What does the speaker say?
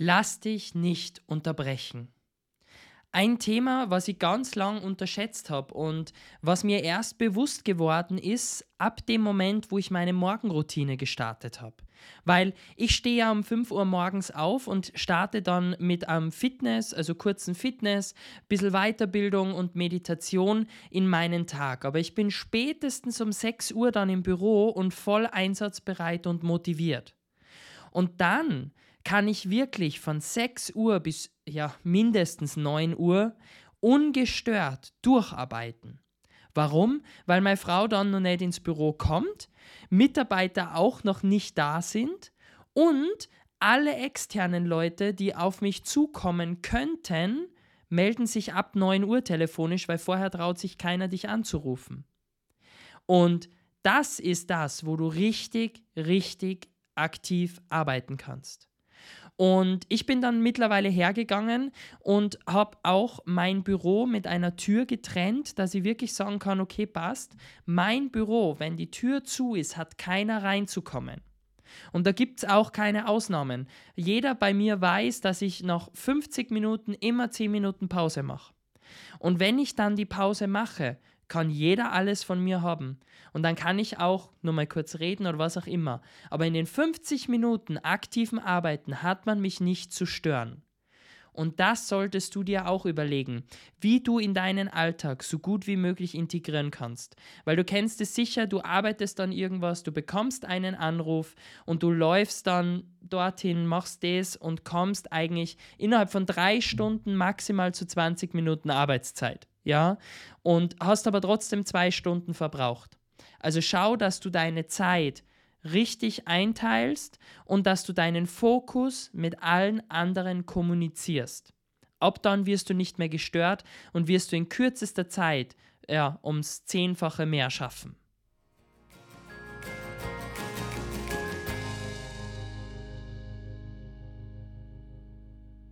Lass dich nicht unterbrechen. Ein Thema, was ich ganz lang unterschätzt habe und was mir erst bewusst geworden ist, ab dem Moment, wo ich meine Morgenroutine gestartet habe. Weil ich stehe ja um 5 Uhr morgens auf und starte dann mit einem Fitness, also kurzen Fitness, bisschen Weiterbildung und Meditation in meinen Tag. Aber ich bin spätestens um 6 Uhr dann im Büro und voll einsatzbereit und motiviert. Und dann kann ich wirklich von 6 Uhr bis ja mindestens 9 Uhr ungestört durcharbeiten. Warum? Weil meine Frau dann noch nicht ins Büro kommt, Mitarbeiter auch noch nicht da sind und alle externen Leute, die auf mich zukommen könnten, melden sich ab 9 Uhr telefonisch, weil vorher traut sich keiner, dich anzurufen. Und das ist das, wo du richtig, richtig aktiv arbeiten kannst. Und ich bin dann mittlerweile hergegangen und habe auch mein Büro mit einer Tür getrennt, dass ich wirklich sagen kann, okay, passt. Mein Büro, wenn die Tür zu ist, hat keiner reinzukommen. Und da gibt es auch keine Ausnahmen. Jeder bei mir weiß, dass ich nach 50 Minuten immer 10 Minuten Pause mache. Und wenn ich dann die Pause mache, kann jeder alles von mir haben. Und dann kann ich auch nur mal kurz reden oder was auch immer. Aber in den 50 Minuten aktiven Arbeiten hat man mich nicht zu stören. Und das solltest du dir auch überlegen, wie du in deinen Alltag so gut wie möglich integrieren kannst. Weil du kennst es sicher, du arbeitest dann irgendwas, du bekommst einen Anruf und du läufst dann dorthin, machst das und kommst eigentlich innerhalb von drei Stunden maximal zu 20 Minuten Arbeitszeit ja, und hast aber trotzdem zwei Stunden verbraucht. Also schau, dass du deine Zeit richtig einteilst und dass du deinen Fokus mit allen anderen kommunizierst. Ab dann wirst du nicht mehr gestört und wirst du in kürzester Zeit ja, ums Zehnfache mehr schaffen.